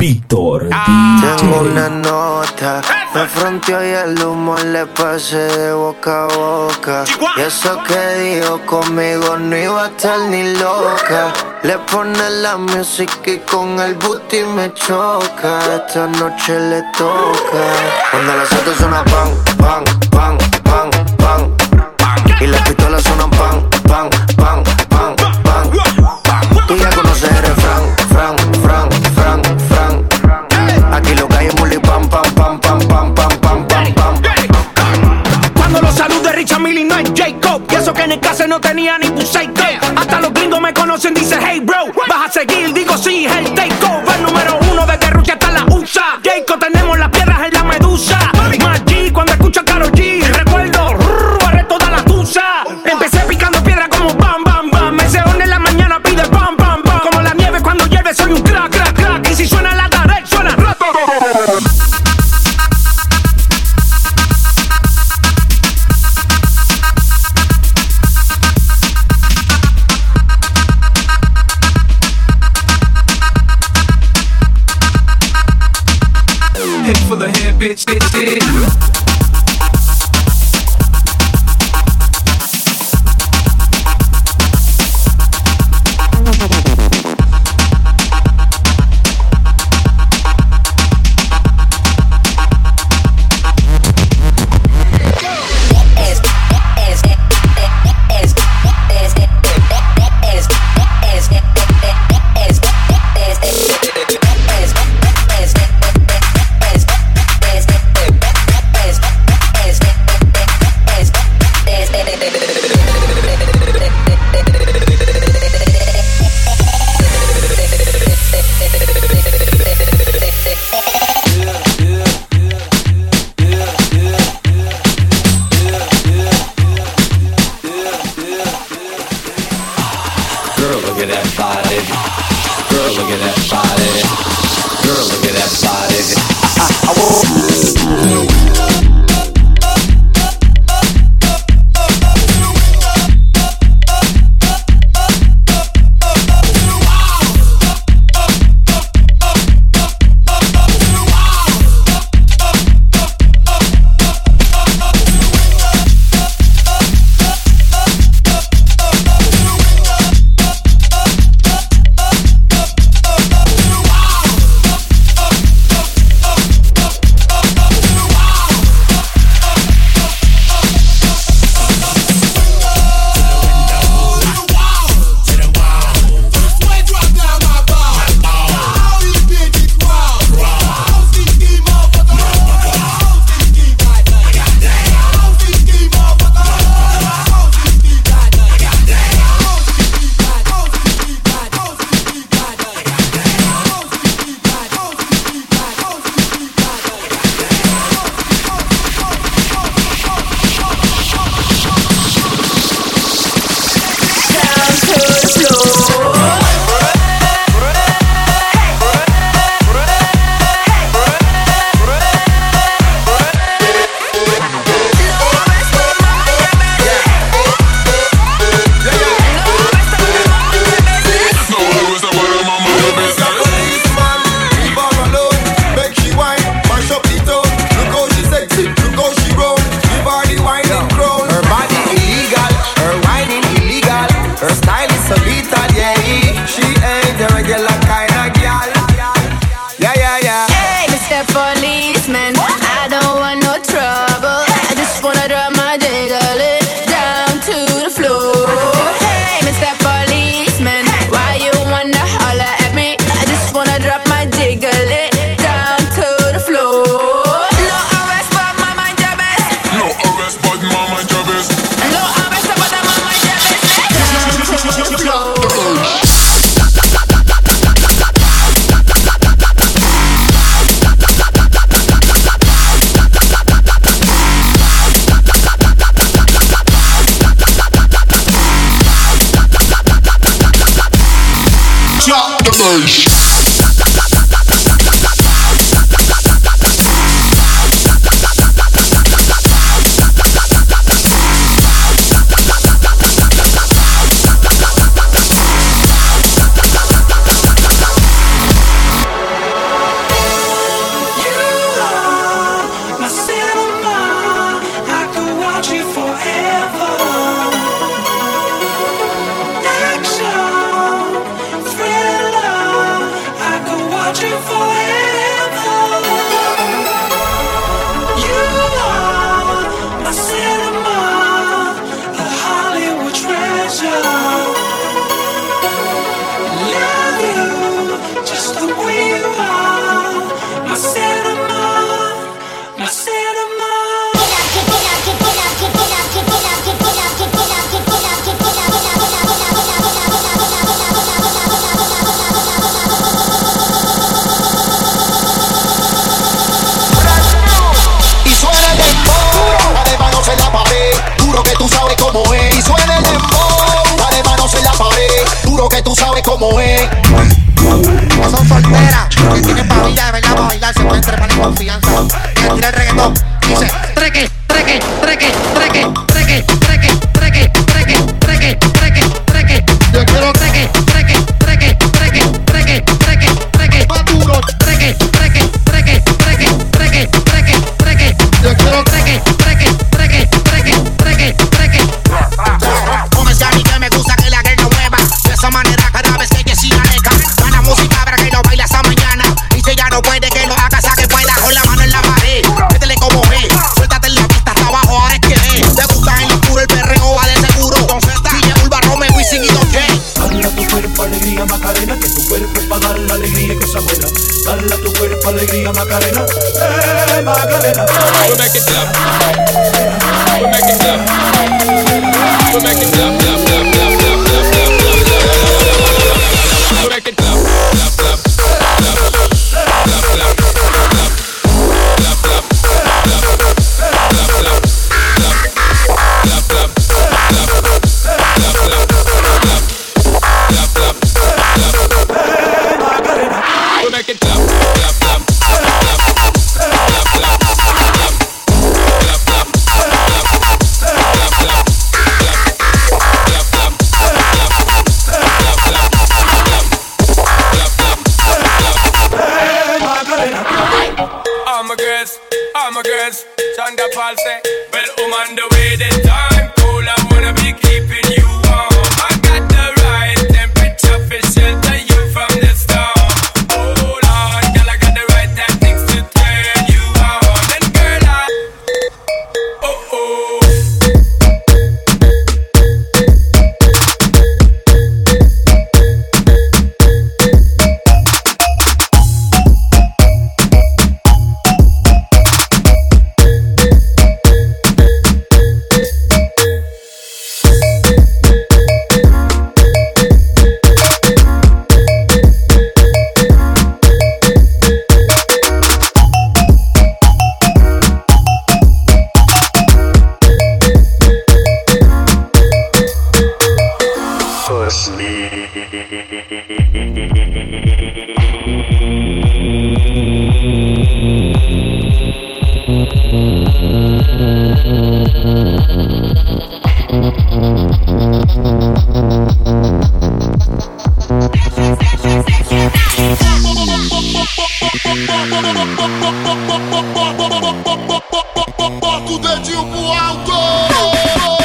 Víctor ah. Tengo una nota, me fronteó y el humo le pasé de boca a boca. Y eso que dijo conmigo no iba a estar ni loca. Le pone la música y con el booty me choca. Esta noche le toca. Cuando las autos suena pan, pan, pan, pan, pan. Y las pistolas suenan pan, pan, en el caso no tenía ni buceito. Hasta los gringos me conocen, dice hey bro. Vas a seguir, digo sí, el takeover look at that body. Girl, look at that body. Girl, look at that body. I, I, I, I como es. Son solteras que tienen parrilla de verla bailar, se pueden trepar en confianza. Y el reggaetón dice. Bota o dedinho pro alto!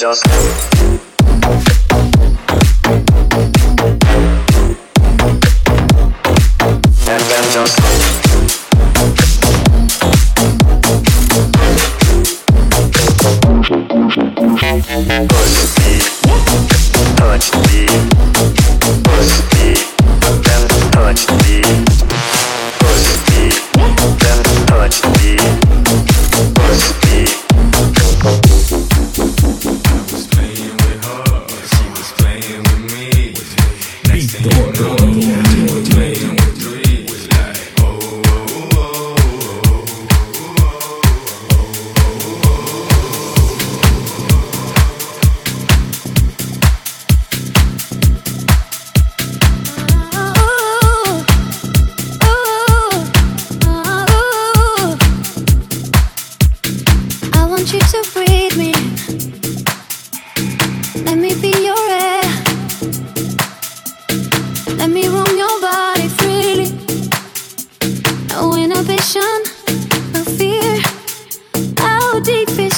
just just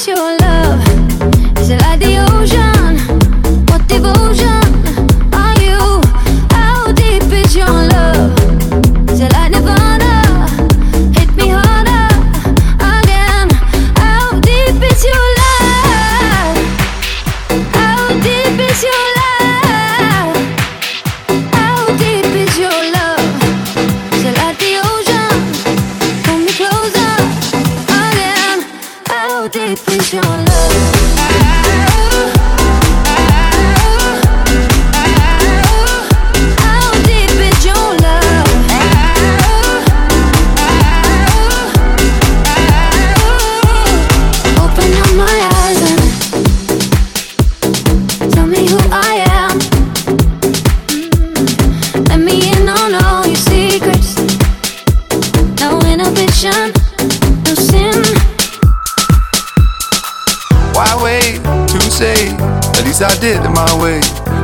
your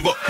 give up.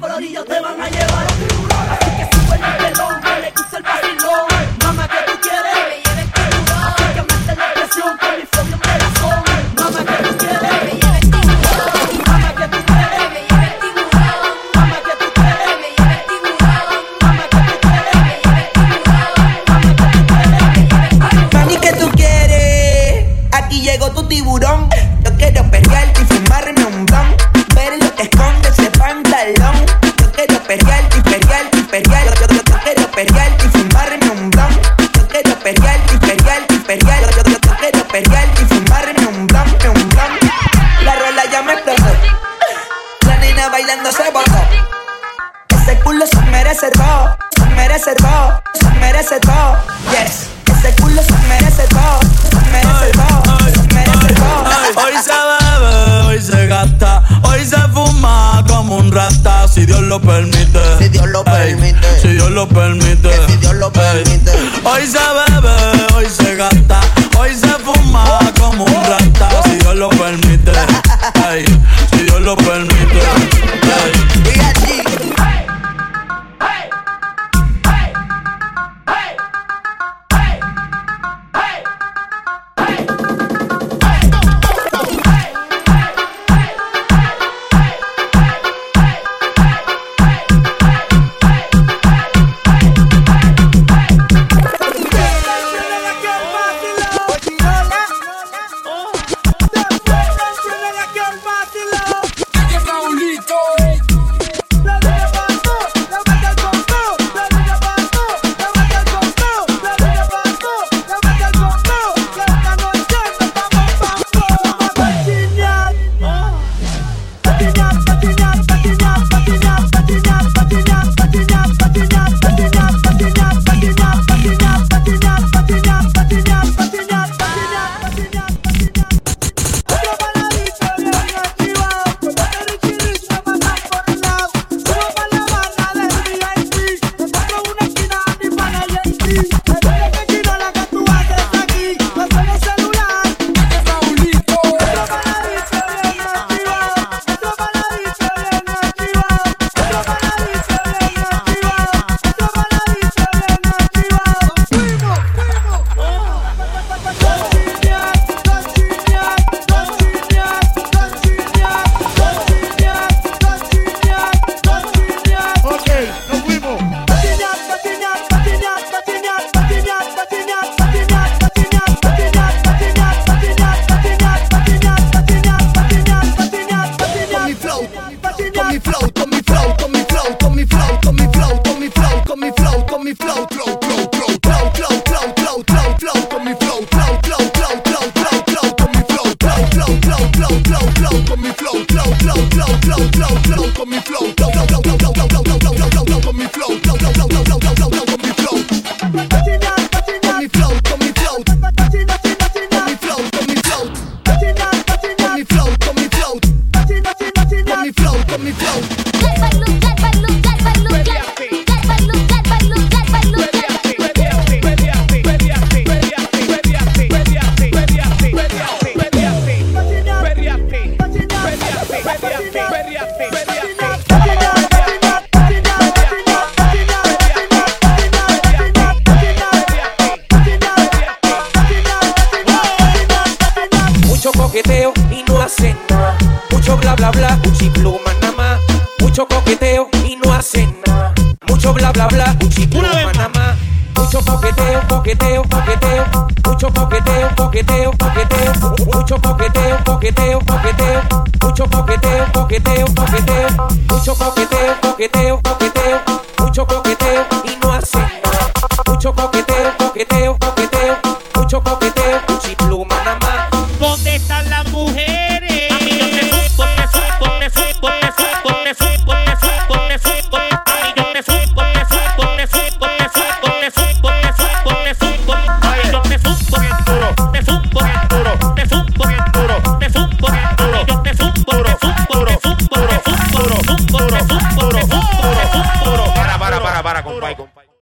colorillos te van a llevar. palmeta Yeah. not coqueteo, mucho coqueteo, coqueteo, coqueteo, mucho coqueteo, coqueteo, coqueteo, mucho coqueteo, coqueteo, coqueteo, mucho coqueteo, coqueteo, coqueteo.